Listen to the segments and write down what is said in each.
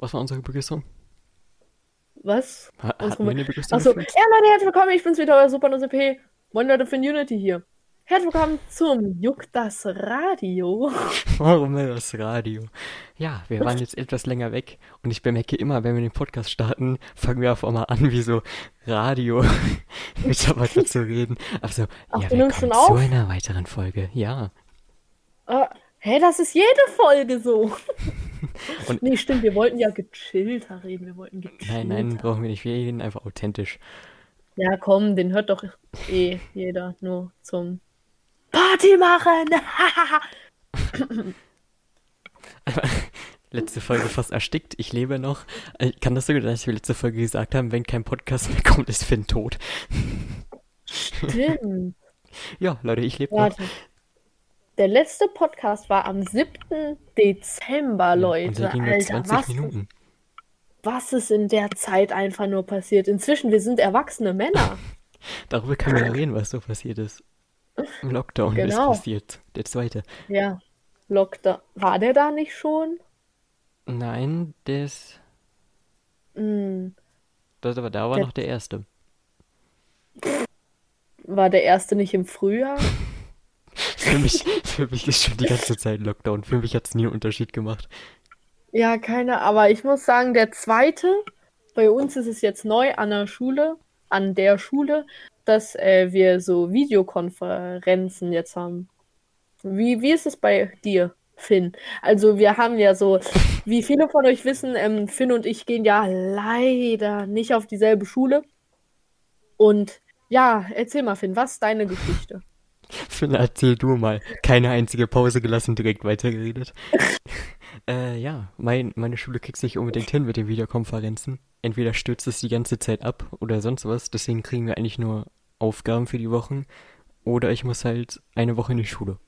Was war unsere Begrüßung? Was? Ha hatten wir eine Begrüßung? Achso, ja? Leute, herzlich willkommen, ich bin's wieder, euer Super OCP. Moin Leute von Unity hier. Herzlich willkommen zum Juck das Radio. Warum denn das Radio? Ja, wir waren jetzt etwas länger weg und ich bemerke immer, wenn wir den Podcast starten, fangen wir auf einmal an, wie so Radio Mitarbeiter zu reden. Also, Ach, ja, du nimmst schon zu auf? einer weiteren Folge. Ja. Äh, hä, das ist jede Folge so. Und- nee, stimmt, wir wollten ja gechillter reden, wir wollten gechillter. Nein, nein, brauchen wir nicht. Wir reden einfach authentisch. Ja, komm, den hört doch eh jeder nur zum Party machen. Letzte Folge fast erstickt, ich lebe noch. Äh, Kann das sogar, dass wir letzte Folge gesagt haben, wenn kein Podcast mehr kommt, ist Finn tot. Stimmt. Ja, Leute, ich lebe noch. Der letzte Podcast war am 7. Dezember, Und Leute. der ging nur Alter, 20 was, Minuten. was ist in der Zeit einfach nur passiert? Inzwischen, wir sind erwachsene Männer. Darüber können wir ja reden, was so passiert ist. Im Lockdown ist Genau. passiert. Der zweite. Ja. Lockdown. War der da nicht schon? Nein, das, Hm. das aber da war Der- noch der erste. War der erste nicht im Frühjahr? Für mich, für mich ist schon die ganze Zeit Lockdown. Für mich hat es nie einen Unterschied gemacht. Ja, keine, aber ich muss sagen, der zweite, bei uns ist es jetzt neu an der Schule, an der Schule, dass äh, wir so Videokonferenzen jetzt haben. Wie, wie ist es bei dir, Finn? Also wir haben ja so, wie viele von euch wissen, ähm, Finn und ich gehen ja leider nicht auf dieselbe Schule. Und ja, erzähl mal, Finn, was ist deine Geschichte? Finn, erzähl du mal. Keine einzige Pause gelassen, direkt weitergeredet. äh, ja, mein, meine Schule kriegt nicht unbedingt hin mit den Videokonferenzen. Entweder stürzt es die ganze Zeit ab oder sonst was. Deswegen kriegen wir eigentlich nur Aufgaben für die Wochen. Oder ich muss halt eine Woche in die Schule.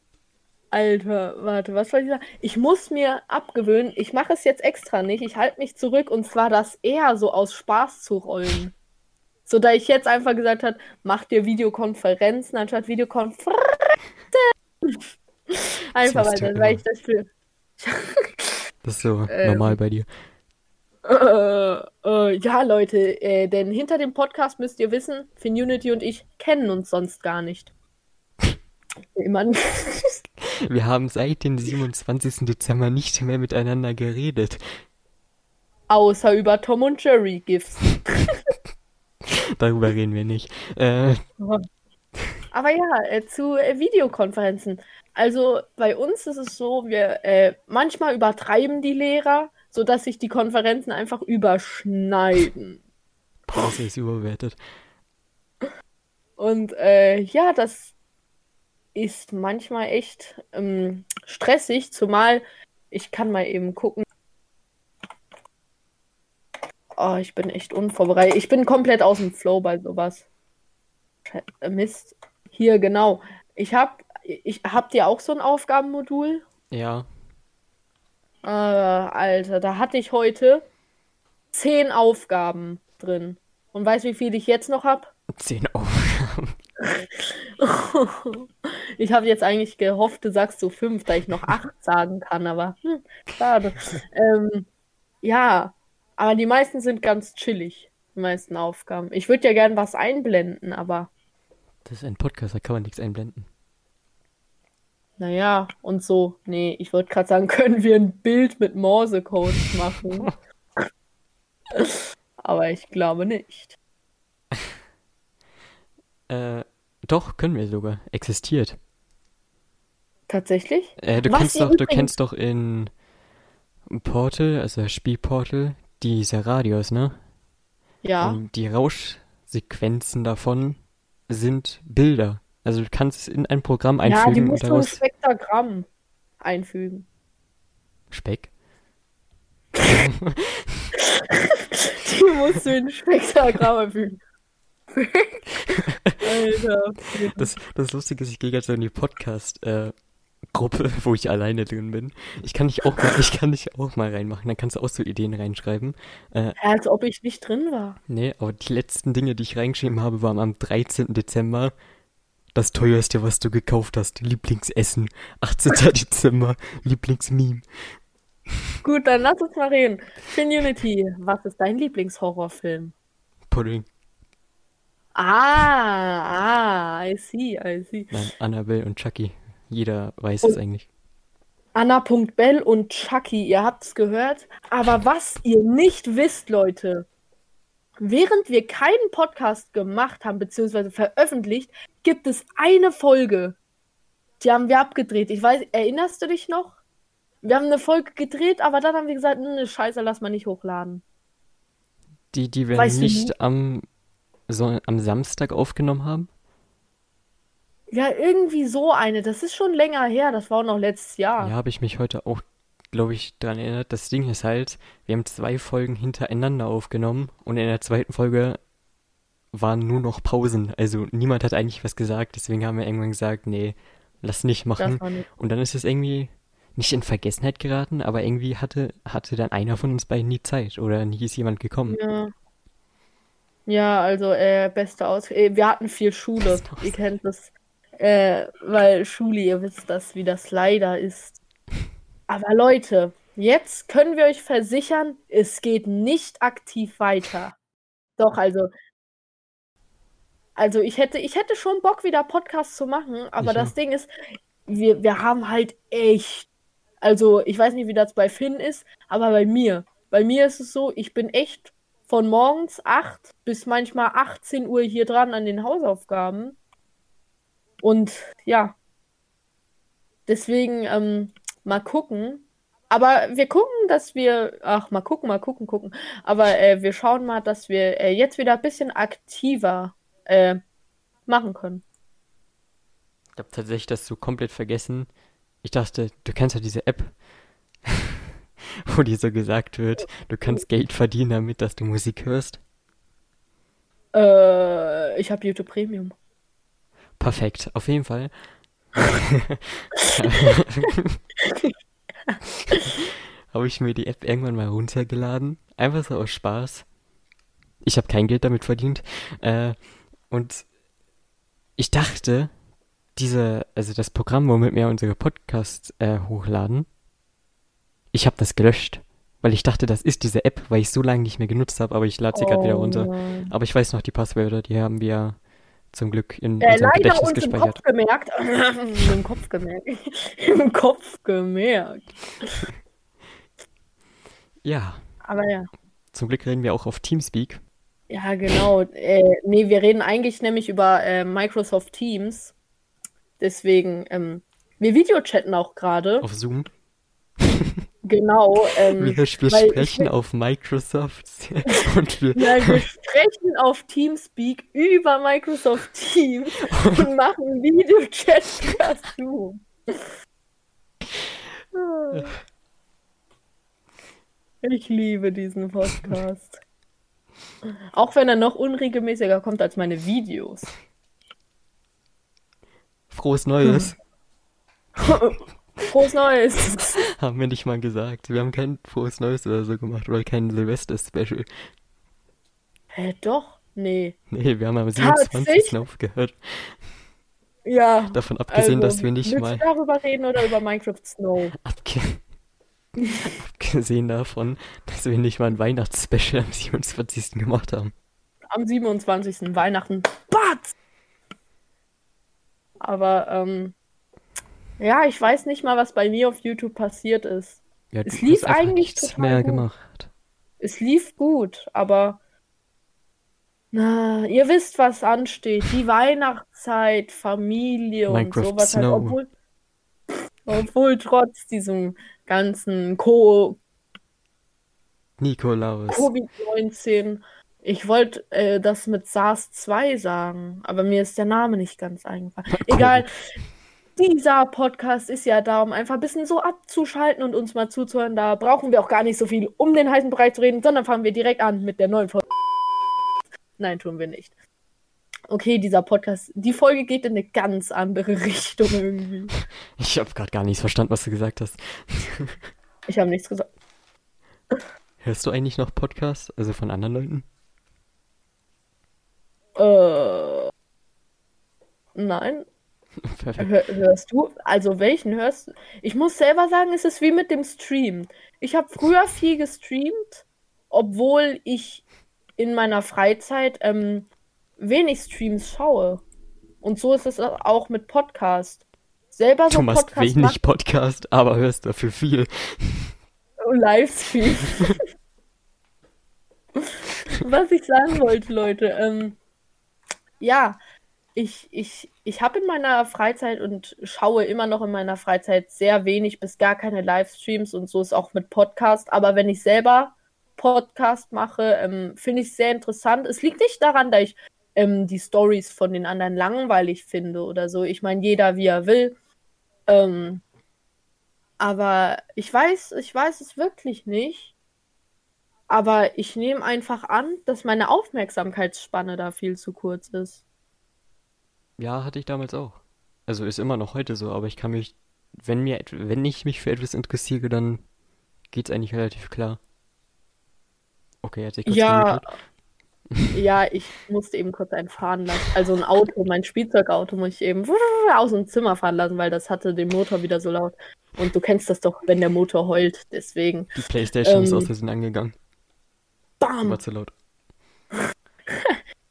Alter, warte, was soll ich sagen? Ich muss mir abgewöhnen, ich mache es jetzt extra nicht, ich halte mich zurück und zwar das eher so aus Spaß zu rollen. So, da ich jetzt einfach gesagt habe, mach dir Videokonferenzen anstatt Videokonferenzen. Einfach weil, weil immer. ich das für. Das ist so Ähm. normal bei dir. Äh, äh, ja, Leute, äh, denn hinter dem Podcast müsst ihr wissen, Finunity und ich kennen uns sonst gar nicht. Wir haben seit dem 27. Dezember nicht mehr miteinander geredet. Außer über Tom und Jerry GIFs. Darüber reden wir nicht. Äh, Aber ja, äh, zu äh, Videokonferenzen. Also bei uns ist es so, wir äh, manchmal übertreiben die Lehrer, sodass sich die Konferenzen einfach überschneiden. Pause ist überbewertet. Und äh, ja, das ist manchmal echt ähm, stressig, zumal ich kann mal eben gucken. Oh, ich bin echt unvorbereitet. Ich bin komplett aus dem Flow bei sowas. Äh, Mist. Hier, genau. Ich hab, ich habt ihr auch so ein Aufgabenmodul? Ja. Äh, Alter, da hatte ich heute zehn Aufgaben drin. Und weißt du, wie viel ich jetzt noch hab? Zehn Aufgaben. Ich habe jetzt eigentlich gehofft, du sagst so fünf, da ich noch acht sagen kann, aber hm, schade. ähm, ja, aber die meisten sind ganz chillig, die meisten Aufgaben. Ich würde ja gern was einblenden, aber Das ist ein Podcast, da kann man nichts einblenden. naja, und so. Nee, ich wollte gerade sagen, können wir ein Bild mit Morsecode machen? aber ich glaube nicht. Äh, doch, können wir sogar. Existiert. Tatsächlich? Äh, du Was kennst doch, du kennst doch in Portal, also Spielportal, diese Radios, ne? Ja. Und die Rauschsequenzen davon sind Bilder. Also du kannst es in ein Programm Ja, die einfügen musst du ein Spektrogramm einfügen. Speck. Die musst du in ein Spektrogramm einfügen. Alter. Das, das Lustige ist, ich gehe jetzt so in die Podcast-Gruppe, wo ich alleine drin bin. Ich kann dich auch mal, ich kann dich auch mal reinmachen, dann kannst du auch so Ideen reinschreiben. Äh, Als ob ich nicht drin war. nee, aber die letzten Dinge, die ich reingeschrieben habe, waren am 13. Dezember. Das teuerste, was du gekauft hast. Lieblingsessen. 18. Dezember. Lieblingsmeme. Gut, dann lass uns mal reden. Finunity, was ist dein Lieblingshorrorfilm? Pudding. Ah, ah, I see, I see. Nein, Annabelle und Chucky. Jeder weiß es eigentlich. Anna.Bell und Chucky, ihr habt's gehört. Aber was ihr nicht wisst, Leute, während wir keinen Podcast gemacht haben, beziehungsweise veröffentlicht, gibt es eine Folge. Die haben wir abgedreht. Ich weiß, erinnerst du dich noch? Wir haben eine Folge gedreht, aber dann haben wir gesagt, ne, Scheiße, lass mal nicht hochladen. Die, die wir Weißt nicht? am, so, am Samstag aufgenommen haben. Ja, irgendwie so eine. Das ist schon länger her. Das war auch noch letztes Ja, Jahr. habe ich mich heute auch, glaube ich, dran erinnert. Das Ding ist halt, wir haben zwei Folgen hintereinander aufgenommen und in der zweiten Folge waren nur noch Pausen. Also niemand hat eigentlich was gesagt. Deswegen haben wir irgendwann gesagt, nee, lass nicht machen. nicht. Und dann ist es irgendwie nicht in Vergessenheit geraten, aber irgendwie hatte, hatte dann einer von uns beiden nie Zeit oder nie ist jemand gekommen. Ja. Ja, also äh, beste Aus. Äh, wir hatten viel Schule. Ihr kennt das. Äh, weil Schule, ihr wisst das, wie das leider ist. Aber Leute, jetzt können wir euch versichern, es geht nicht aktiv weiter. Doch, also, also ich hätte, ich hätte schon Bock, wieder Podcasts zu machen, aber Ich das auch. Ding ist, wir, wir haben halt echt, also ich weiß nicht, wie das bei Finn ist, aber bei mir, bei mir ist es so, ich bin echt von morgens 8 bis manchmal 18 Uhr hier dran an den Hausaufgaben. Und ja, deswegen ähm, mal gucken. Aber wir gucken, dass wir, ach, mal gucken, mal gucken, gucken. Aber äh, wir schauen mal, dass wir äh, jetzt wieder ein bisschen aktiver äh, machen können. Ich habe tatsächlich das so komplett vergessen. Ich dachte, du kennst ja diese App, wo dir so gesagt wird, du kannst Geld verdienen damit, dass du Musik hörst. Äh, ich habe YouTube Premium. Perfekt, auf jeden Fall. Habe ich mir die App irgendwann mal runtergeladen. Einfach so aus Spaß. Ich habe kein Geld damit verdient. Äh, und ich dachte, diese, also das Programm, womit wir unsere Podcasts äh, hochladen, ich habe das gelöscht. Weil ich dachte, das ist diese App, weil ich so lange nicht mehr genutzt habe, aber ich lade sie gerade wieder Oh runter. Aber ich weiß noch die Passwörter, die haben wir zum Glück in Äh, unserem leider Gedächtnis uns im gespeichert. Kopf gemerkt. Im Kopf gemerkt. Im Kopf gemerkt. Ja, Aber ja. zum Glück reden wir auch auf Teamspeak. Ja, genau. Äh, nee, wir reden eigentlich nämlich über äh, Microsoft Teams. Deswegen, ähm, wir Videochatten auch gerade. Auf Zoom. Genau. Ähm, Wir, wir weil ich sprechen auf Microsoft und wir, Ja, wir sprechen auf Teamspeak über Microsoft Teams und machen Videochat per Zoom. Ich liebe diesen Podcast. Auch wenn er noch unregelmäßiger kommt als meine Videos. frohes Neues, Frohes Neues! haben wir nicht mal gesagt. Wir haben kein frohes Neues oder so gemacht oder kein Silvester-Special. Hä, doch? Nee. Nee, wir haben am 27. Tatsächlich? aufgehört. Ja. Davon abgesehen, Also, dass wir nicht mal du darüber reden oder über Minecraft Snow? abge abgesehen davon, dass wir nicht mal ein Weihnachtsspecial am 27. gemacht haben. am 27. Weihnachten. Batz! Aber, ähm, ja, ich weiß nicht mal, was bei mir auf YouTube passiert ist. Ja, Es lief eigentlich nichts total mehr gut. gemacht. Es lief gut, aber, na, ihr wisst, was ansteht. Die Weihnachtszeit, Familie und Minecraft sowas halt, obwohl, obwohl trotz diesem ganzen Co Nikolaus. Covid-19. Ich wollte äh, das mit SARS-2 sagen, aber mir ist der Name nicht ganz eingefallen. Egal. Dieser Podcast ist ja da, um einfach ein bisschen so abzuschalten und uns mal zuzuhören. Da brauchen wir auch gar nicht so viel um den heißen Brei zu reden, sondern fangen wir direkt an mit der neuen Folge. Nein, tun wir nicht. Okay, dieser Podcast, die Folge geht in eine ganz andere Richtung irgendwie. Ich habe gerade gar nichts verstanden, was du gesagt hast. Ich habe nichts gesagt. Hörst du eigentlich noch Podcasts, also von anderen Leuten? Äh, nein. Hörst du? Also welchen hörst du? Ich muss selber sagen, es ist wie mit dem Stream. Ich habe früher viel gestreamt, obwohl ich in meiner Freizeit ähm, wenig Streams schaue. Und so ist es auch mit Podcast. Selber so Du machst Podcast wenig Podcast, aber hörst dafür viel. Livestream. Was ich sagen wollte, Leute, ähm, ja, ich, ich, ich habe in meiner Freizeit und schaue immer noch in meiner Freizeit sehr wenig bis gar keine Livestreams und so ist auch mit Podcast. Aber wenn ich selber Podcast mache, ähm, finde ich es sehr interessant. Es liegt nicht daran, dass ich ähm, die Stories von den anderen langweilig finde oder so. Ich meine, jeder wie er will. Ähm, aber ich weiß, ich weiß es wirklich nicht. Aber ich nehme einfach an, dass meine Aufmerksamkeitsspanne da viel zu kurz ist. Ja, hatte ich damals auch. Also ist immer noch heute so, aber ich kann mich, wenn mir, wenn ich mich für etwas interessiere, dann geht's eigentlich relativ klar. Okay, hat sich kurz Ja, ja, ich musste eben kurz einen fahren lassen. Also ein Auto, mein Spielzeugauto muss ich eben aus dem Zimmer fahren lassen, weil das hatte den Motor wieder so laut. Und du kennst das doch, wenn der Motor heult. Deswegen. Die Playstation ist Ähm, aus Versehen angegangen. War Bam! zu laut.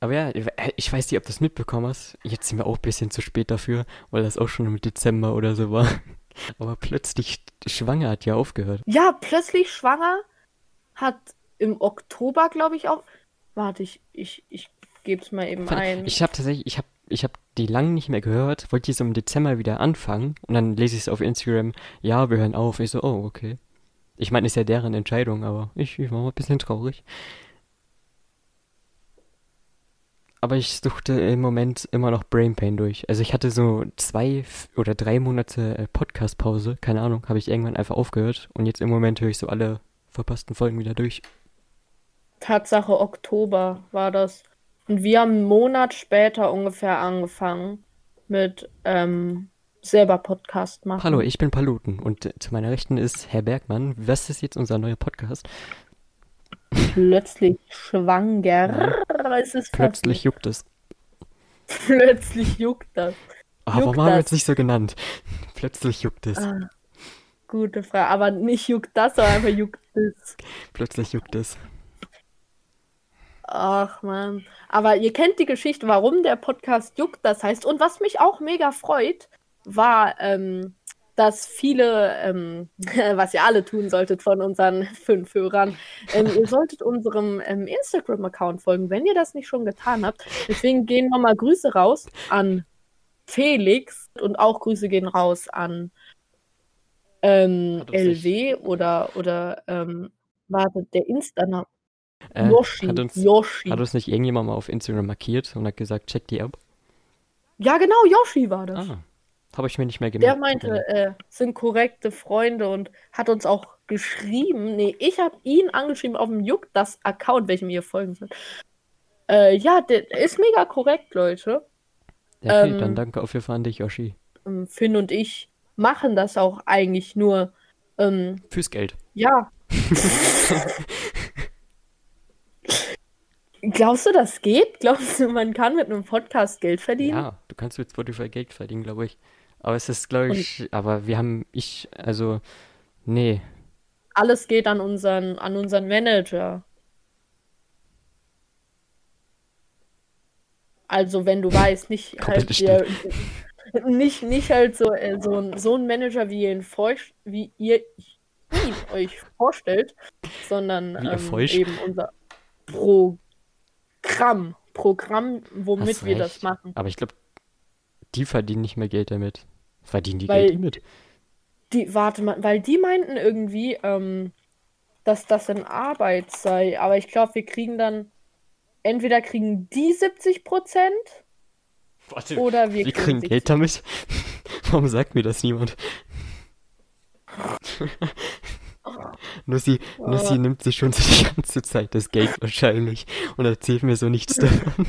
Aber ja, ich weiß nicht, ob du das mitbekommen hast. Jetzt sind wir auch ein bisschen zu spät dafür, weil das auch schon im Dezember oder so war. Aber plötzlich schwanger hat ja aufgehört. Ja, plötzlich schwanger, hat im Oktober, glaube ich, auch. Warte, ich, ich, ich gebe es mal eben ein. Ich habe tatsächlich, ich habe ich hab die lang nicht mehr gehört, wollte die so im Dezember wieder anfangen und dann lese ich es auf Instagram, ja, wir hören auf. Ich so, oh, okay. Ich meine, ist ja deren Entscheidung, aber ich, ich war mal ein bisschen traurig. Aber ich suchte im Moment immer noch Brain Pain durch. Also ich hatte so zwei oder drei Monate äh, Podcast-Pause, keine Ahnung, habe ich irgendwann einfach aufgehört und jetzt im Moment höre ich so alle verpassten Folgen wieder durch. Tatsache Oktober war das. Und wir haben einen Monat später ungefähr angefangen mit ähm, selber Podcast machen. Hallo, ich bin Paluten und äh, zu meiner Rechten ist Herr Bergmann. Was ist jetzt unser neuer Podcast? Plötzlich schwanger. Es ist Plötzlich juckt es. Plötzlich juckt das. Ah, Juckt warum haben wir es nicht so genannt? Plötzlich juckt es. Ah, gute Frage. Aber nicht juckt das, sondern einfach juckt es. Plötzlich juckt es. Ach man. Aber ihr kennt die Geschichte, warum der Podcast juckt, das heißt. Und was mich auch mega freut, war, ähm, dass viele, ähm, was ihr alle tun solltet von unseren fünf Hörern, ähm, ihr solltet unserem ähm, Instagram-Account folgen, wenn ihr das nicht schon getan habt. Deswegen gehen nochmal Grüße raus an Felix und auch Grüße gehen raus an ähm, LW oder, oder ähm, warte, der Insta-Name. Äh, Yoshi. hat uns, Yoshi. hat uns nicht irgendjemand mal auf Instagram markiert und hat gesagt, check die ab? Ja, genau, Yoshi war das. Ah, habe ich mir nicht mehr Der gemerkt. meinte, äh, sind korrekte Freunde und hat uns auch geschrieben. Nee, ich habe ihn angeschrieben auf dem Juck, das Account, welchem ihr folgen sollt. Äh, ja, der ist mega korrekt, Leute. Ja, okay, ähm, dann danke auf jeden Fall an dich, Yoshi. Ähm, Finn und ich machen das auch eigentlich nur. Ähm, Fürs Geld. ja. Glaubst du, das geht? Glaubst du, man kann mit einem Podcast Geld verdienen? Ja, du kannst mit Spotify Geld verdienen, glaube ich. Aber es ist, glaube ich, aber wir haben, ich, also, nee, Alles geht an unseren, an unseren Manager. Also wenn du weißt, nicht halt ihr, nicht, nicht halt so, äh, so, ein, so ein Manager, wie ihr ihn, feucht, wie ihr ihn euch vorstellt, sondern ähm, eben unser Programm. Programm, womit wir das machen. Aber ich glaube, die verdienen nicht mehr Geld damit. Verdienen die Weil- Geld damit? Die, warte mal, weil die meinten irgendwie, ähm, dass das in Arbeit sei, aber ich glaube, wir kriegen dann, entweder kriegen die 70 Prozent Warte, oder wir wir kriegen kriegen 70. Geld damit? Warum sagt mir das niemand? nur sie, nur sie Oh. nimmt sich schon so die ganze Zeit das Geld wahrscheinlich und erzählt mir so nichts davon.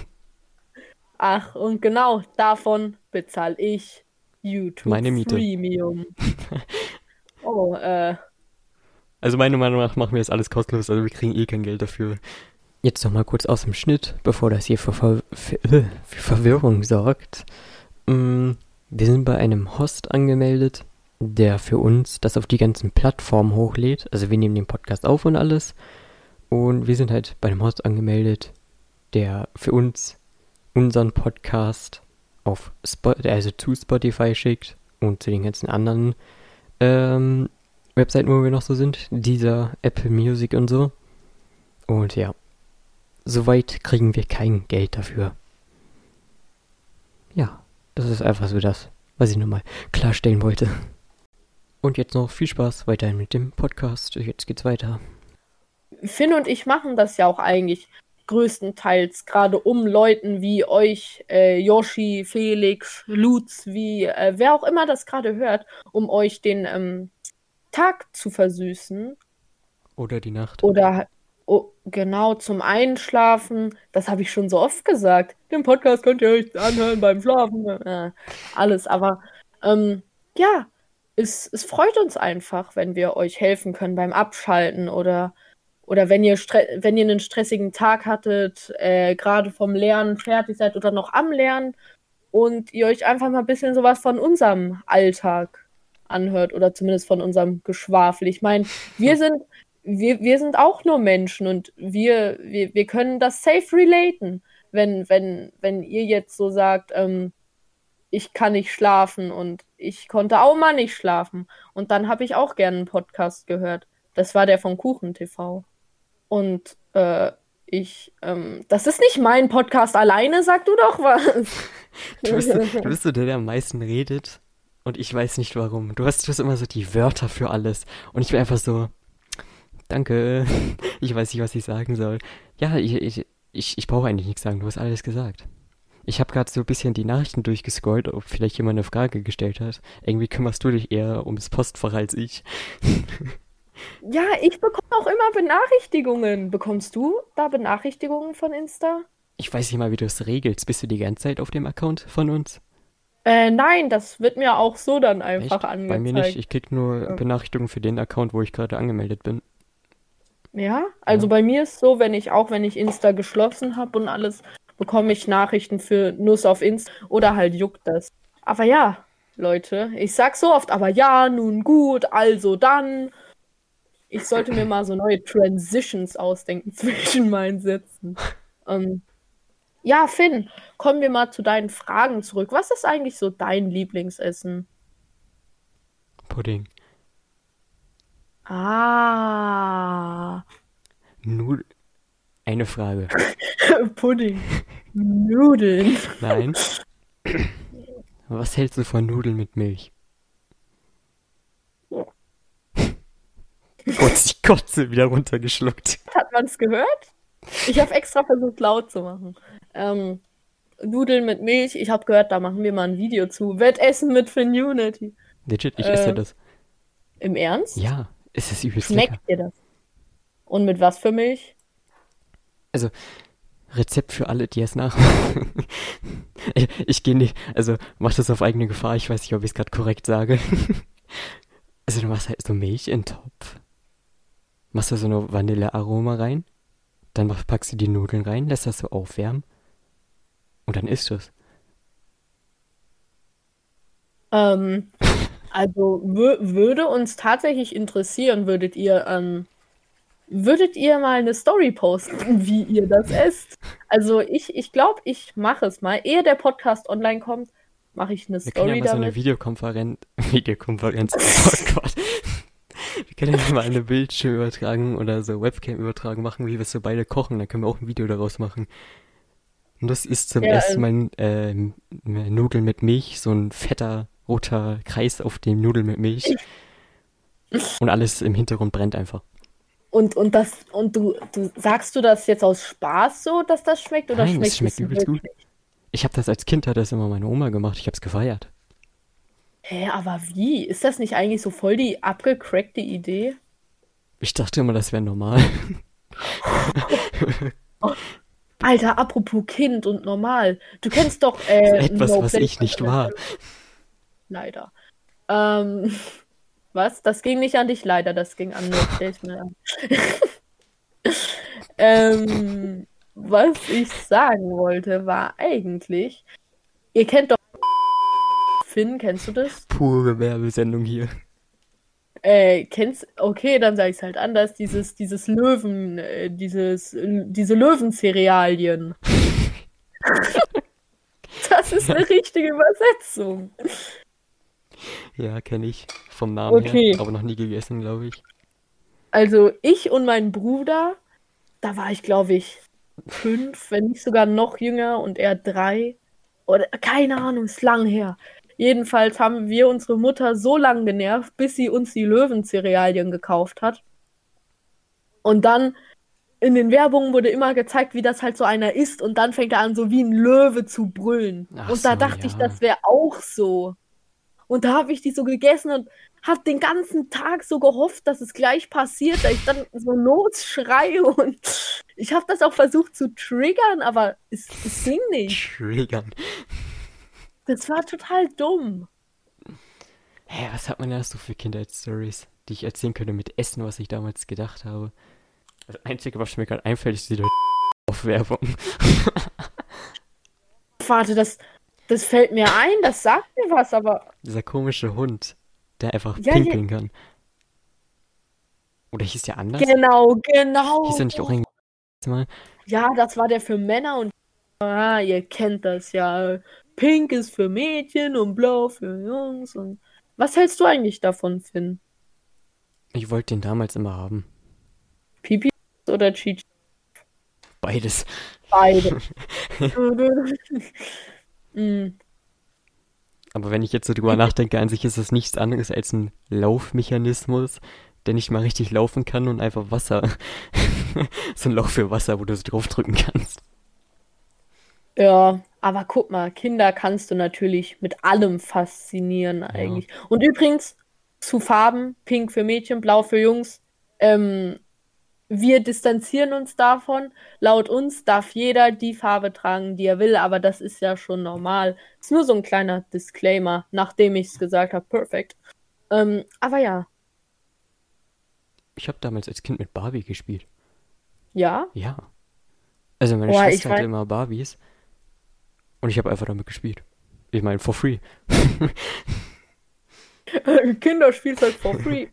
Ach, und genau davon bezahle ich YouTube Meine Miete. Premium. Oh, äh, Also meiner Meinung nach machen wir das alles kostenlos, also wir kriegen eh kein Geld dafür. Jetzt noch mal kurz aus dem Schnitt, bevor das hier für, Ver für, äh, für Verwirrung sorgt. Mm, Wir sind bei einem Host angemeldet, der für uns das auf die ganzen Plattformen hochlädt. Also wir nehmen den Podcast auf und alles. Und wir sind halt bei einem Host angemeldet, der für uns unseren Podcast auf Spot also zu Spotify schickt und zu den ganzen anderen ähm, Webseiten, wo wir noch so sind. Dieser Apple Music und so. Und ja, soweit kriegen wir kein Geld dafür. Ja, das ist einfach so das, was ich nochmal klarstellen wollte. Und jetzt noch viel Spaß weiterhin mit dem Podcast. Jetzt geht's weiter. Finn und ich machen das ja auch eigentlich größtenteils, gerade um Leuten wie euch, äh, Yoshi, Felix, Lutz, wie äh, wer auch immer das gerade hört, um euch den ähm, Tag zu versüßen. Oder die Nacht. Oder oh, genau zum Einschlafen. Das habe ich schon so oft gesagt. Den Podcast könnt ihr euch anhören beim Schlafen. Äh, alles, aber ähm, ja, es, es freut uns einfach, wenn wir euch helfen können beim Abschalten oder oder wenn ihr, wenn ihr einen stressigen Tag hattet, äh, gerade vom Lernen fertig seid oder noch am Lernen und ihr euch einfach mal ein bisschen sowas von unserem Alltag anhört oder zumindest von unserem Geschwafel. Ich meine, wir sind, wir, wir sind auch nur Menschen und wir, wir, wir können das safe relaten. Wenn, wenn, wenn ihr jetzt so sagt, ähm, ich kann nicht schlafen und ich konnte auch mal nicht schlafen. Und dann habe ich auch gerne einen Podcast gehört. Das war der von Kuchen TV. Und äh, ich, ähm, das ist nicht mein Podcast alleine, sag du doch was. du, bist, du bist so der, der am meisten redet. Und ich weiß nicht warum. Du hast, du hast immer so die Wörter für alles. Und ich bin einfach so, danke. Ich weiß nicht, was ich sagen soll. Ja, ich, ich, ich, ich brauche eigentlich nichts sagen. Du hast alles gesagt. Ich habe gerade so ein bisschen die Nachrichten durchgescrollt, ob vielleicht jemand eine Frage gestellt hat. Irgendwie kümmerst du dich eher ums Postfach als ich. Ja, ich bekomme auch immer Benachrichtigungen. Bekommst du da Benachrichtigungen von Insta? Ich weiß nicht mal, wie du es regelst. Bist du die ganze Zeit auf dem Account von uns? Äh, nein, das wird mir auch so dann einfach Echt? angezeigt. Bei mir nicht. Ich krieg nur ja. Benachrichtigungen für den Account, wo ich gerade angemeldet bin. Ja, also ja. bei mir ist so, wenn ich auch wenn ich Insta geschlossen habe und alles, bekomme ich Nachrichten für Nuss auf Insta oder halt juckt das. Aber ja, Leute, ich sag so oft, aber ja, nun gut, also dann ich sollte mir mal so neue Transitions ausdenken zwischen meinen Sätzen. Ähm, ja, Finn, kommen wir mal zu deinen Fragen zurück. Was ist eigentlich so dein Lieblingsessen? Pudding. Ah. Nur eine Frage. Pudding. Nudeln. Nein. Was hältst du von Nudeln mit Milch? Kurz die Kotze wieder runtergeschluckt. Hat man es gehört? Ich habe extra versucht, laut zu machen. Ähm, Nudeln mit Milch, ich habe gehört, da machen wir mal ein Video zu. Wettessen mit Finunity. Legit, ich äh, esse das. Im Ernst? Ja, es ist übelst Schmeckt lecker. dir das? Und mit was für Milch? Also, Rezept für alle, die es nachmachen. ich, ich gehe nicht, also mach das auf eigene Gefahr, ich weiß nicht, ob ich es gerade korrekt sage. also du machst halt so Milch in Topf machst du so eine Vanillearoma rein, dann packst du die Nudeln rein, lässt das so aufwärmen und dann isst du es. Ähm, also würde uns tatsächlich interessieren, würdet ihr, ähm, würdet ihr mal eine Story posten, wie ihr das esst? Also ich, ich glaube, ich mache es mal. Ehe der Podcast online kommt, mache ich eine Wir Story können ja mal damit. so eine Videokonferenz, Videokonferenz, oh Gott, wir können ja mal eine Bildschirmübertragung oder so Webcam-Übertragung machen, wie wir so beide kochen. Dann können wir auch ein Video daraus machen. Und das ist zum ja, ersten Mal äh, Nudeln mit Milch, so ein fetter roter Kreis auf dem Nudeln mit Milch. Und alles im Hintergrund brennt einfach. Und, und das, und du, du sagst du das jetzt aus Spaß so, dass das schmeckt oder Nein, schmeckt es schmeckt übelst gut. Ich habe das als Kind hat das immer meine Oma gemacht. Ich habe es gefeiert. Hä, aber wie? Ist das nicht eigentlich so voll die abgecrackte Idee? Ich dachte immer, das wäre normal. Alter, apropos Kind und normal. Du kennst doch äh, etwas, no was ich nicht war. Leider. Ähm, was? Das ging nicht an dich, leider. Das ging an mich. ähm, was ich sagen wollte, war eigentlich, ihr kennt doch Finn, kennst du das? Pure Werbesendung hier. Äh, kennst, okay, dann sag ich's halt anders. Dieses, dieses Löwen, äh, dieses, äh, diese Löwencerealien. das ist eine richtige Übersetzung. Ja, kenne ich. Vom Namen Okay. her. Aber noch nie gegessen, glaube ich. Also ich und mein Bruder, da war ich, glaube ich, fünf, wenn nicht sogar noch jünger und er drei. Oder keine Ahnung, ist lang her. Jedenfalls haben wir unsere Mutter so lange genervt, bis sie uns die Löwencerealien gekauft hat. Und dann in den Werbungen wurde immer gezeigt, wie das halt so einer ist. Und dann fängt er an, so wie ein Löwe zu brüllen. Ach und da so, dachte ich, ja. das wäre auch so. Und da habe ich die so gegessen und habe den ganzen Tag so gehofft, dass es gleich passiert, dass ich dann so Notschreie und ich habe das auch versucht zu triggern, aber es, es ging nicht. Triggern. Das war total dumm. Hä, was hat man da so für Kindheitsstories, die ich erzählen könnte mit Essen, was ich damals gedacht habe? Das Einzige, was mir gerade einfällt, ist die Aufwerbung. Warte, das, das fällt mir ein, das sagt mir was, aber Dieser komische Hund, der einfach Ja, pinkeln kann. Oder hieß der anders? genau, genau. Hieß er nicht auch ein Mal? Ja, das war der für Männer und ah, ihr kennt das ja. Pink ist für Mädchen und blau für Jungs und was hältst du eigentlich davon, Finn? Ich wollte den damals immer haben. Pipi oder Chichi? Beides. Beide. mm, Aber wenn ich jetzt so drüber nachdenke, an sich ist das nichts anderes als ein Laufmechanismus, der nicht mal richtig laufen kann und einfach Wasser. so ein Loch für Wasser, wo du so draufdrücken kannst. Ja, aber guck mal, Kinder kannst du natürlich mit allem faszinieren eigentlich. Und übrigens zu Farben, pink für Mädchen, blau für Jungs. Ähm, wir distanzieren uns davon. Laut uns darf jeder die Farbe tragen, die er will, aber das ist ja schon normal. Ist nur so ein kleiner Disclaimer, nachdem ich es gesagt habe. Perfekt. Ähm, aber ja, Ich habe damals als Kind mit Barbie gespielt. ja. Ja. Also meine Boah, ich Schwester hatte immer Barbies. Und ich habe einfach damit gespielt. Ich meine, for free. Kinderspielzeug for free.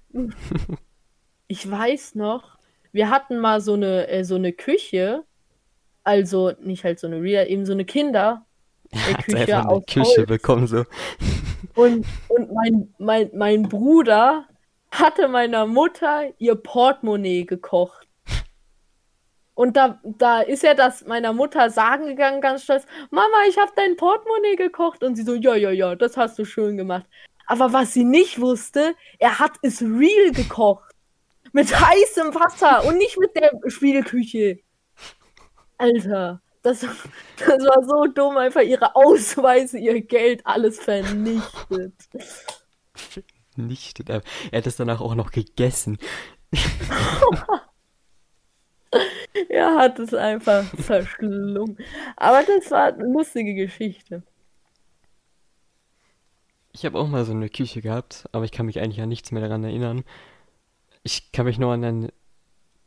Ich weiß noch, wir hatten mal so eine, äh, so eine Küche, also nicht halt so eine Real, eben so eine Kinder. Hat Küche einfach eine Küche Holz. bekommen, so. Und, und mein, mein, mein Bruder hatte meiner Mutter ihr Portemonnaie gekocht. Und da, da ist er das meiner Mutter sagen gegangen, ganz stolz, Mama, ich habe dein Portemonnaie gekocht. Und sie so, ja, ja, ja, das hast du schön gemacht. Aber was sie nicht wusste, er hat es real gekocht. Mit heißem Wasser und nicht mit der Spielküche. Alter, das, das war so dumm, einfach ihre Ausweise, ihr Geld, alles vernichtet. Nicht. Er er hat es danach auch noch gegessen. Er hat es einfach verschlungen. Aber das war eine lustige Geschichte. Ich habe auch mal so eine Küche gehabt, aber ich kann mich eigentlich an nichts mehr daran erinnern. Ich kann mich nur an einen.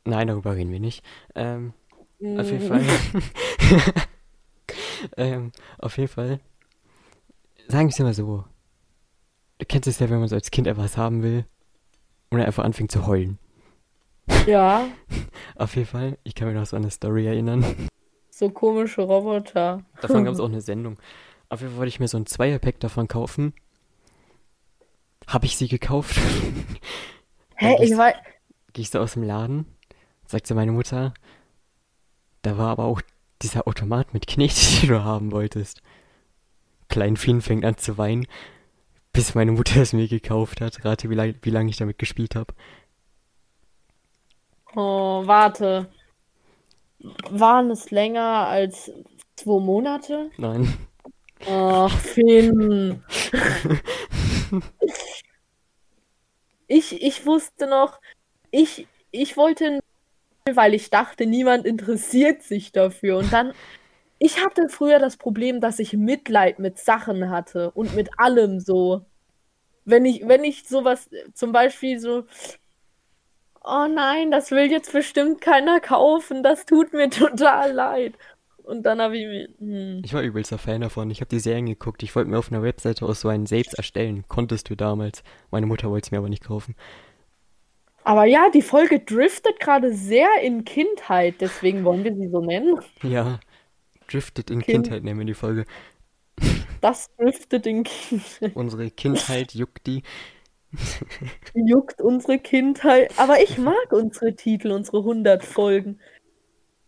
Nein, darüber reden wir nicht. Ähm, auf jeden Fall. ähm, auf jeden Fall. Sagen wir es immer so. Du kennst es ja, wenn man so als Kind etwas haben will und er einfach anfängt zu heulen. Ja, Auf jeden Fall, ich kann mich noch so an eine Story erinnern. so komische Roboter. Davon gab es auch eine Sendung. Auf jeden Fall wollte ich mir so ein Zweierpack davon kaufen. Habe ich sie gekauft? Hä, ich weiß. Gehe ich so aus dem Laden, sagte meine Mutter, da war aber auch dieser Automat mit Knete, den du haben wolltest. Klein Finn fängt an zu weinen, bis meine Mutter es mir gekauft hat. Rate, wie, lang, wie lange ich damit gespielt habe. Oh, warte. Waren es länger als zwei Monate? Nein. Ach, Finn. Ich, ich wusste noch, ich, ich wollte, weil ich dachte, niemand interessiert sich dafür. Und dann, ich hatte früher das Problem, dass ich Mitleid mit Sachen hatte und mit allem so. Wenn ich, wenn ich sowas, zum Beispiel so, oh nein, das will jetzt bestimmt keiner kaufen, das tut mir total leid. Und dann habe ich mir. Hm. Ich war übelster Fan davon. Ich habe die Serien geguckt. Ich wollte mir auf einer Webseite aus so einen selbst erstellen. Konntest du damals. Meine Mutter wollte es mir aber nicht kaufen. Aber ja, die Folge driftet gerade sehr in Kindheit, deswegen wollen wir sie so nennen. Ja, driftet in Kind. Kindheit nennen wir die Folge. Das driftet in Kindheit. Unsere Kindheit juckt die. Juckt unsere Kindheit. Aber ich mag unsere Titel, unsere 100 Folgen.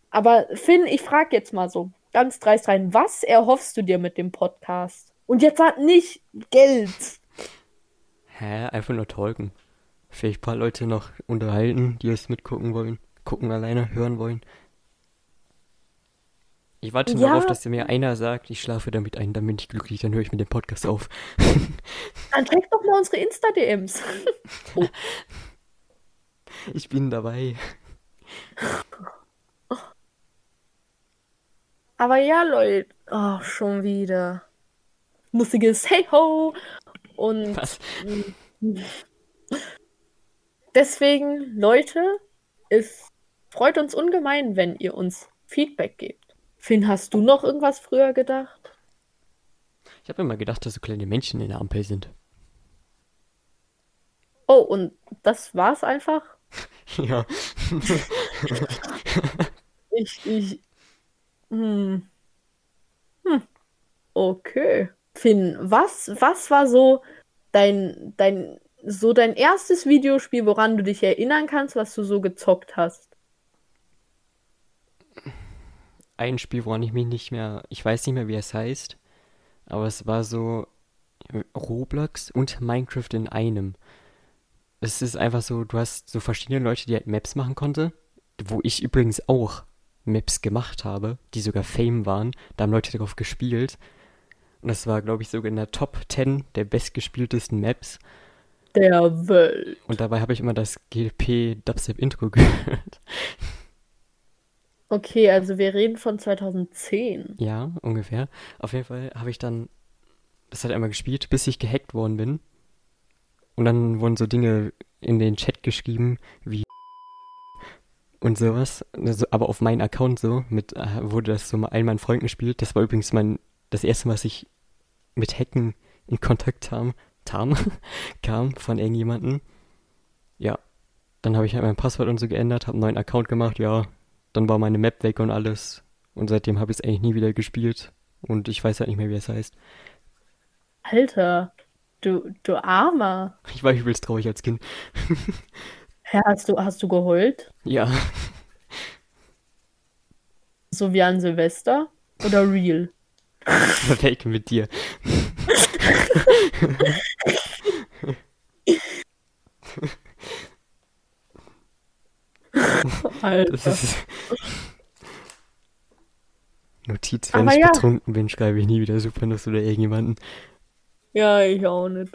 Aber Finn, ich frage jetzt mal so ganz dreist rein, was erhoffst du dir mit dem Podcast? Und jetzt hat nicht Geld. Hä? Einfach nur talken. Vielleicht ein paar Leute noch unterhalten, die es mitgucken wollen. Gucken alleine, hören wollen. Ich warte nur Ja. darauf, dass mir einer sagt, ich schlafe damit ein, dann bin ich glücklich, dann höre ich mit dem Podcast auf. Dann check doch mal unsere Insta-DMs. Ich bin dabei. Aber ja, Leute. Oh, schon wieder. Lustiges Hey Ho. Und Was? deswegen, Leute, es freut uns ungemein, wenn ihr uns Feedback gebt. Finn, hast du noch irgendwas früher gedacht? Ich habe immer gedacht, dass so kleine Menschen in der Ampel sind. Oh, und das war's einfach? Ja. Ich, ich. Hm. Hm. Okay. Finn, was, was war so dein, dein, so dein erstes Videospiel, woran du dich erinnern kannst, was du so gezockt hast? Ein Spiel, woran ich mich nicht mehr, ich weiß nicht mehr, wie es heißt, aber es war so Roblox und Minecraft in einem. Es ist einfach so, du hast so verschiedene Leute, die halt Maps machen konnte, wo ich übrigens auch Maps gemacht habe, die sogar Fame waren. Da haben Leute drauf gespielt. Und das war, glaube ich, sogar in der Top 10 der bestgespieltesten Maps. Der Welt. Und dabei habe ich immer das GLP Dubstep Intro gehört. Okay, also wir reden von 2010. Ja, ungefähr. Auf jeden Fall habe ich dann das halt einmal gespielt, bis ich gehackt worden bin. Und dann wurden so Dinge in den Chat geschrieben, wie und sowas. Also, aber auf meinen Account so, mit, äh, wurde das so mal all meinen Freunden gespielt. Das war übrigens mein, das erste Mal, was ich mit Hacken in Kontakt kam, tam, kam von irgendjemandem. Ja. Dann habe ich halt mein Passwort und so geändert, habe einen neuen Account gemacht, ja. Dann war meine Map weg und alles. Und seitdem habe ich es eigentlich nie wieder gespielt. Und ich weiß halt nicht mehr, wie es heißt. Alter, du, du Armer. Ich war übelst traurig als Kind. Hä, hast du, hast du geheult? Ja. So wie an Silvester? Oder real? Weg mit dir. Das Alter. ist. Notiz, wenn Aber ich ja. betrunken bin, schreibe ich nie wieder Supernuss oder irgendjemanden. Ja, ich auch nicht.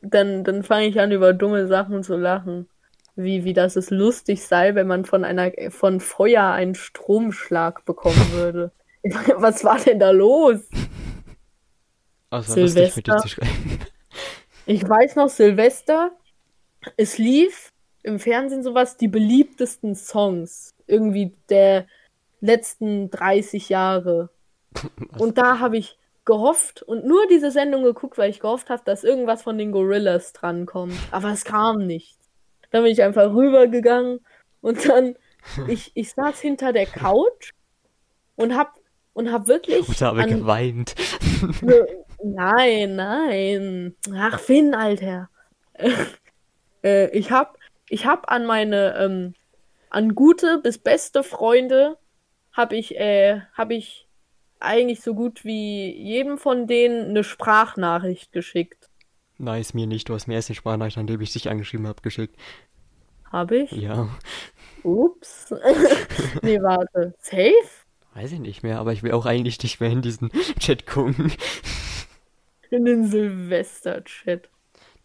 Dann, dann fange ich an, über dumme Sachen zu lachen. Wie, wie das es lustig sei, wenn man von einer, von Feuer einen Stromschlag bekommen würde. Was war denn da los? Dir Silvester. zu schreiben. Ich weiß noch, Silvester, es lief im Fernsehen sowas, die beliebtesten Songs irgendwie der letzten 30 Jahre. Und da habe ich gehofft und nur diese Sendung geguckt, weil ich gehofft habe, dass irgendwas von den Gorillas drankommt. Aber es kam nichts. Dann bin ich einfach rübergegangen und dann, ich, ich saß hinter der Couch und hab, und hab wirklich Und habe an, geweint. Nein, nein. Ach, Finn, Alter. äh, ich hab, ich hab an meine, ähm, an gute bis beste Freunde hab ich, äh, hab ich eigentlich so gut wie jedem von denen eine Sprachnachricht geschickt. Nice, mir nicht. Du hast mir erst eine Sprachnachricht, an dem ich dich angeschrieben habe, geschickt. Hab ich? Ja. Ups. nee, warte. Safe? Weiß ich nicht mehr, aber ich will auch eigentlich nicht mehr in diesen Chat gucken. In den Silvester-Chat.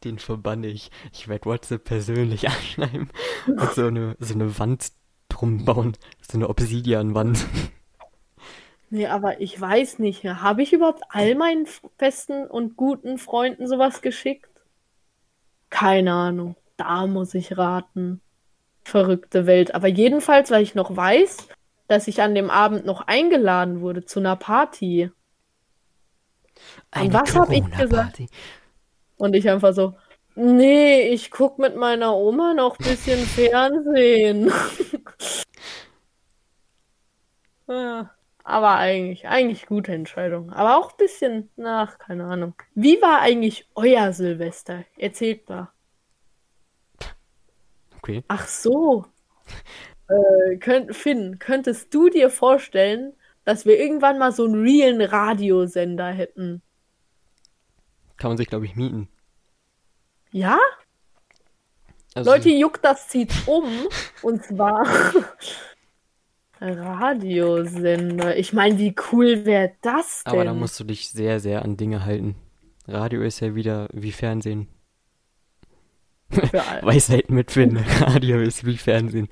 Den verbanne ich. Ich werde WhatsApp persönlich anschreiben und so eine, so eine Wand drum bauen. So eine Obsidian-Wand. Nee, aber ich weiß nicht. Habe ich überhaupt all meinen besten und guten Freunden sowas geschickt? Keine Ahnung. Da muss ich raten. Verrückte Welt. Aber jedenfalls, weil ich noch weiß, dass ich an dem Abend noch eingeladen wurde zu einer Party. Eine was hab ich Corona-Party. Und ich einfach so, nee, ich guck mit meiner Oma noch ein bisschen Fernsehen. Ja, Aber eigentlich, eigentlich gute Entscheidung. Aber auch ein bisschen nach, keine Ahnung. Wie war eigentlich euer Silvester? Erzählt mal. Okay. Ach so. Äh, könnt, Finn, könntest du dir vorstellen, dass wir irgendwann mal so einen realen Radiosender hätten? Kann man sich, glaube ich, mieten. Ja? Also, Leute, juckt das zieht um. Und zwar Radiosender. Ich meine, wie cool wäre das denn? aber da musst du dich sehr, sehr an Dinge halten. Radio ist ja wieder wie Fernsehen. Für all- Weisheit mit Finn. Radio ist wie Fernsehen.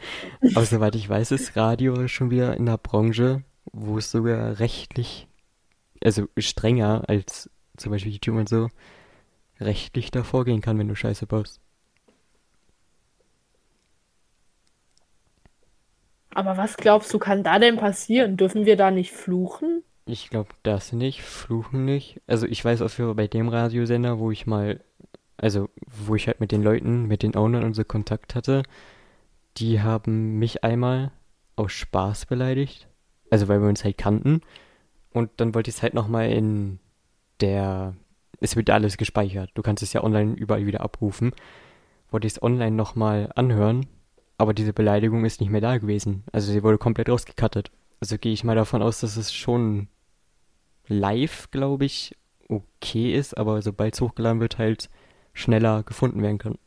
Aber soweit ich weiß, ist Radio schon wieder in der Branche, wo es sogar rechtlich, also strenger als zum Beispiel YouTube und so, rechtlich da vorgehen kann, wenn du Scheiße baust. Aber was glaubst du, kann da denn passieren? Dürfen wir da nicht fluchen? Ich glaube das nicht, Fluchen nicht. Also ich weiß auch für bei dem Radiosender, wo ich mal, also wo ich halt mit den Leuten, mit den Ownern und so Kontakt hatte, die haben mich einmal aus Spaß beleidigt. Also weil wir uns halt kannten. Und dann wollte ich es halt nochmal in der, es wird alles gespeichert. Du kannst es ja online überall wieder abrufen. Wollte ich es online nochmal anhören, aber diese Beleidigung ist nicht mehr da gewesen. Also sie wurde komplett rausgekattet. Also gehe ich mal davon aus, dass es schon live, glaube ich, okay ist, aber sobald es hochgeladen wird, halt schneller gefunden werden kann.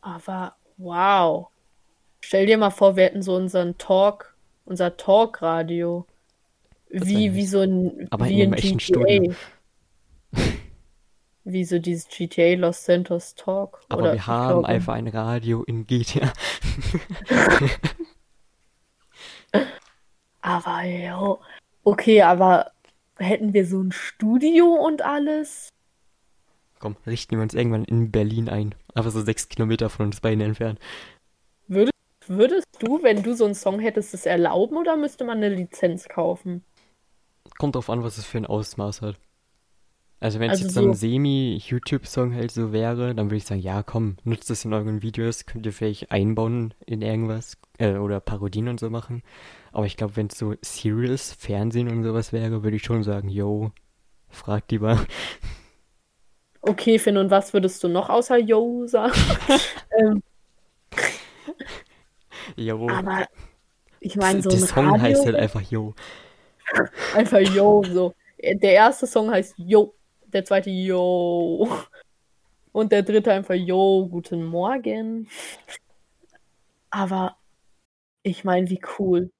Aber wow. Stell dir mal vor, wir hätten so unseren Talk, unser Talkradio. Wie, wie so ein, Aber in wie einem ein echten GTA. Studio. Wie so dieses GTA Los Santos Talk. Aber Oder wir haben glaube- einfach ein Radio in GTA. Aber ja. Okay, aber hätten wir so ein Studio und alles? Komm, richten wir uns irgendwann in Berlin ein. Aber so sechs Kilometer von uns beiden entfernt. Würdest, würdest du, wenn du so einen Song hättest, es erlauben oder müsste man eine Lizenz kaufen? Kommt drauf an, was es für ein Ausmaß hat. Also wenn es Also jetzt so ein so- Semi-YouTube-Song halt so wäre, dann würde ich sagen, ja komm, nutzt das in euren Videos, könnt ihr vielleicht einbauen in irgendwas äh, oder Parodien und so machen. Aber ich glaube, wenn es so Serious Fernsehen und sowas wäre, würde ich schon sagen, yo, fragt lieber. Okay, Finn, und was würdest du noch außer Yo sagen? ähm, Yo. aber ich meine, so Der ein Song Radio, heißt halt einfach Yo. Einfach Yo, so. Der erste Song heißt Yo, der zweite Yo. Und der dritte einfach Yo, guten Morgen. Aber ich meine, wie cool.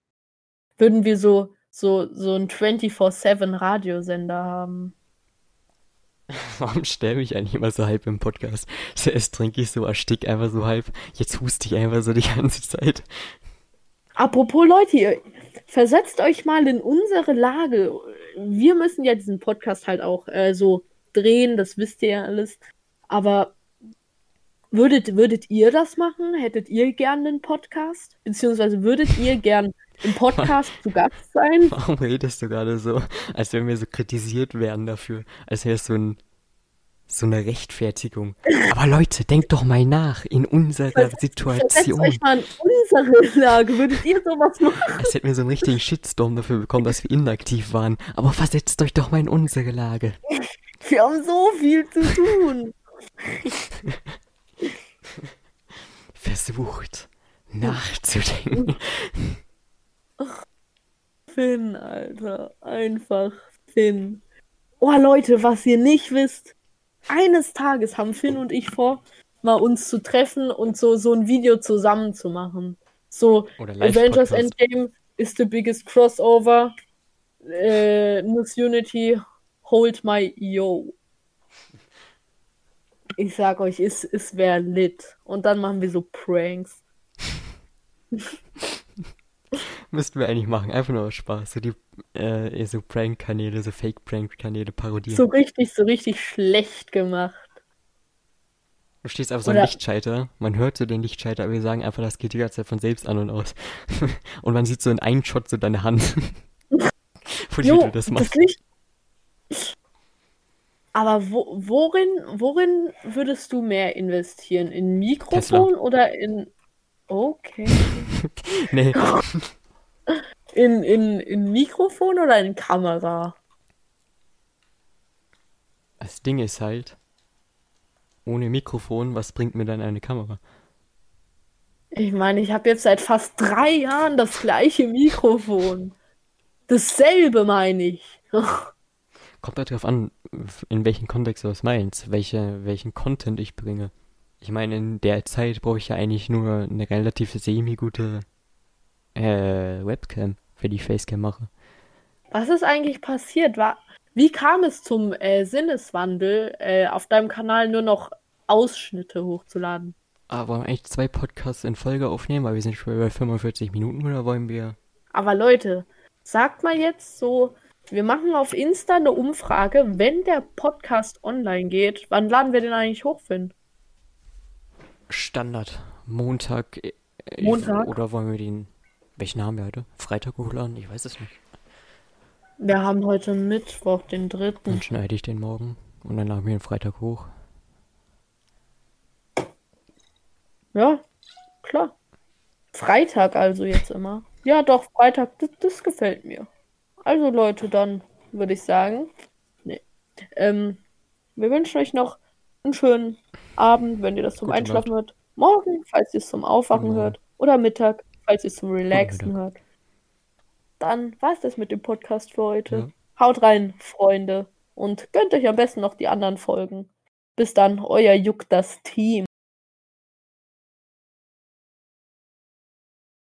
Würden wir so, so, so einen 24-7 Radiosender haben? Warum sterbe ich eigentlich immer so halb im Podcast? Zuerst trinke ich so, erstick einfach so halb. Jetzt huste ich einfach so die ganze Zeit. Apropos Leute, ihr versetzt euch mal in unsere Lage. Wir müssen ja diesen Podcast halt auch äh, so drehen, das wisst ihr ja alles. Aber würdet, würdet ihr das machen? Hättet ihr gern einen Podcast? Beziehungsweise würdet ihr gern im Podcast zu Gast sein? Warum redest du gerade so, als wenn wir so kritisiert werden dafür? Als wäre es so ein, so eine Rechtfertigung. Aber Leute, denkt doch mal nach in unserer Versetzt Situation. euch mal in unsere Lage. Würdet ihr sowas machen? Als hätten wir so einen richtigen Shitstorm dafür bekommen, dass wir inaktiv waren. Aber versetzt euch doch mal in unsere Lage. Wir haben so viel zu tun. Versucht nachzudenken. Finn, Alter. Einfach Finn. Oh, Leute, was ihr nicht wisst. Eines Tages haben Finn und ich vor, mal uns zu treffen und so, so ein Video zusammen zu machen. So, Avengers. Endgame is the biggest crossover. Äh, Miss Unity, hold my yo. Ich sag euch, es, es wäre lit. Und dann machen wir so Pranks. Müssten wir eigentlich machen. Einfach nur aus Spaß. So die, äh, so Prank-Kanäle, so Fake-Prank-Kanäle parodieren. So richtig, so richtig schlecht gemacht. Du stehst auf so einem Oder- Lichtschalter, man hört so den Lichtschalter, aber wir sagen einfach, das geht die ganze Zeit von selbst an und aus. und man sieht so in einem Shot so deine Hand. Wo Jo, du das machst. Licht. Aber wo, worin, worin würdest du mehr investieren? In Mikrofon oder in. Okay. Nee, In, in, in Mikrofon oder in Kamera? das Ding ist halt, ohne Mikrofon, was bringt mir dann eine Kamera? Ich meine, ich habe jetzt seit fast drei Jahren das gleiche Mikrofon. Dasselbe meine ich. Kommt halt drauf an, in welchem Kontext du das meinst, welche, welchen Content ich bringe. Ich meine, in der Zeit brauche ich ja eigentlich nur eine relativ semi-gute äh, Webcam, wenn ich Facecam mache. Was ist eigentlich passiert? War, wie kam es zum äh, Sinneswandel, äh, auf deinem Kanal nur noch Ausschnitte hochzuladen? Aber wollen wir eigentlich zwei Podcasts in Folge aufnehmen, weil wir sind schon bei 45 Minuten oder wollen wir... Aber Leute, sagt mal jetzt so, wir machen auf Insta eine Umfrage, wenn der Podcast online geht, wann laden wir den eigentlich hoch, Finn? Standard. Montag. äh, Montag? Oder wollen wir den. Welchen haben wir heute? Freitag hochladen? Ich weiß es nicht. Wir haben heute Mittwoch, den dritten. Dann schneide ich den morgen und dann laden wir den Freitag hoch. Ja, klar. Freitag also jetzt immer. Ja, doch, Freitag, das, das gefällt mir. Also Leute, dann würde ich sagen, nee. Ähm, wir wünschen euch noch einen schönen Abend, wenn ihr das zum Gute Einschlafen hört. Morgen, falls ihr es zum Aufwachen Genau. hört. Oder Mittag, falls ihr es zum Relaxen hört. Dann war es das mit dem Podcast für heute. Ja. Haut rein, Freunde. Und gönnt euch am besten noch die anderen Folgen. Bis dann, euer Juck das Team.